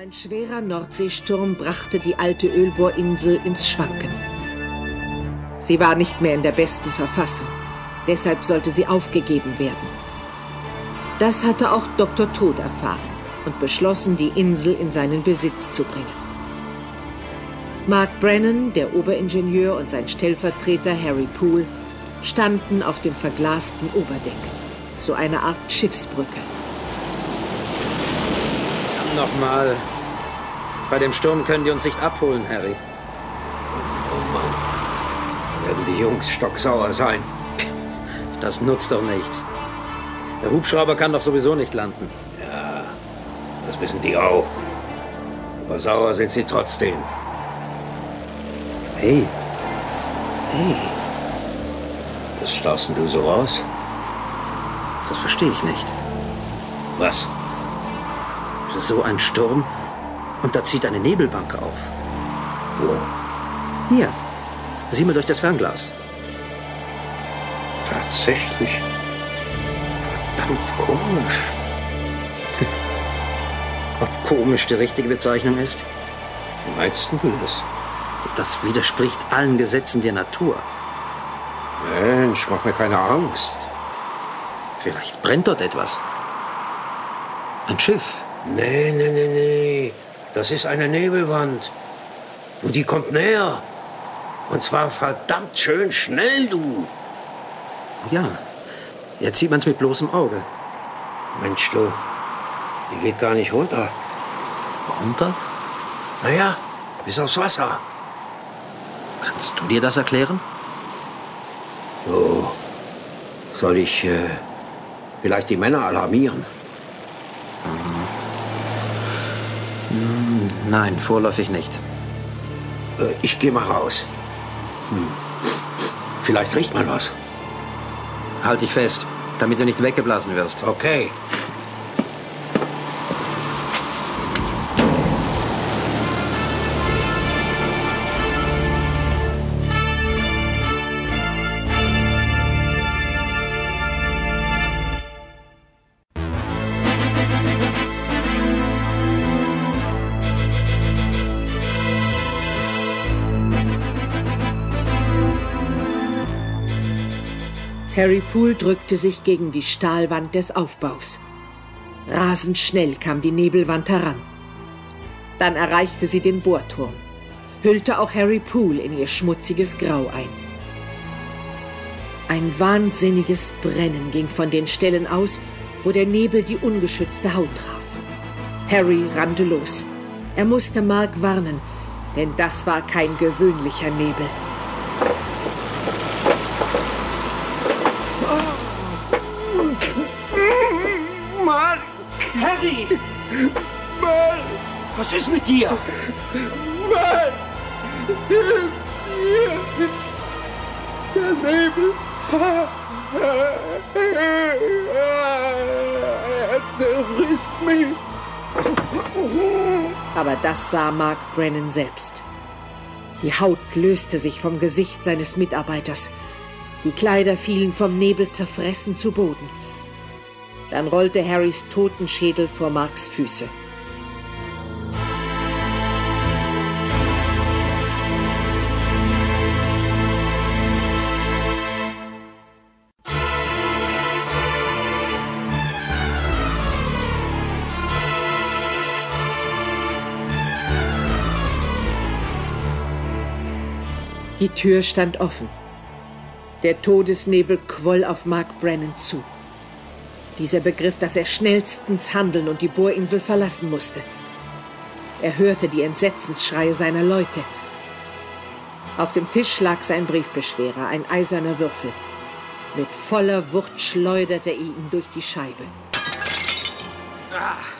Ein schwerer Nordseesturm brachte die alte Ölbohrinsel ins Schwanken. Sie war nicht mehr in der besten Verfassung. Deshalb sollte sie aufgegeben werden. Das hatte auch Dr. Tod erfahren und beschlossen, die Insel in seinen Besitz zu bringen. Mark Brennan, der Oberingenieur und sein Stellvertreter Harry Poole standen auf dem verglasten Oberdeck, so eine Art Schiffsbrücke. Nochmal. Bei dem Sturm können die uns nicht abholen, Harry. Oh Mann. Werden die Jungs stocksauer sein. Das nutzt doch nichts. Der Hubschrauber kann doch sowieso nicht landen. Ja, das wissen die auch. Aber sauer sind sie trotzdem. Hey. Hey. Was starrst du so raus? Das verstehe ich nicht. Was? So ein Sturm und da zieht eine Nebelbank auf. Wo? Hier. Sieh mal durch das Fernglas. Tatsächlich. Verdammt komisch. Ob komisch die richtige Bezeichnung ist? Wie meinst du das? Das widerspricht allen Gesetzen der Natur. Mensch, mach mir keine Angst. Vielleicht brennt dort etwas. Ein Schiff. Nee, nee, nee, nee. Das ist eine Nebelwand. Und die kommt näher. Und zwar verdammt schön schnell, du. Ja, jetzt sieht man's mit bloßem Auge. Mensch, du. Die geht gar nicht runter. Runter? Naja, bis aufs Wasser. Kannst du dir das erklären? Du, soll ich äh, vielleicht die Männer alarmieren? Hm, Nein, vorläufig nicht. Äh, ich gehe mal raus. Hm. Vielleicht riecht man was. Halt dich fest, damit du nicht weggeblasen wirst. Okay. Harry Poole drückte sich gegen die Stahlwand des Aufbaus. Rasend schnell kam die Nebelwand heran. Dann erreichte sie den Bohrturm, hüllte auch Harry Poole in ihr schmutziges Grau ein. Ein wahnsinniges Brennen ging von den Stellen aus, wo der Nebel die ungeschützte Haut traf. Harry rannte los. Er musste Mark warnen, denn das war kein gewöhnlicher Nebel. Harry! Mark! Was ist mit dir? Mark! Hilf mir! Der Nebel! Er zerfrisst mich! Aber das sah Mark Brennan selbst. Die Haut löste sich vom Gesicht seines Mitarbeiters. Die Kleider fielen vom Nebel zerfressen zu Boden. Dann rollte Harrys Totenschädel vor Marks Füße. Die Tür stand offen. Der Todesnebel quoll auf Mark Brennan zu. Dieser begriff, dass er schnellstens handeln und die Bohrinsel verlassen musste. Er hörte die Entsetzensschreie seiner Leute. Auf dem Tisch lag sein Briefbeschwerer, ein eiserner Würfel. Mit voller Wucht schleuderte er ihn durch die Scheibe. Ah.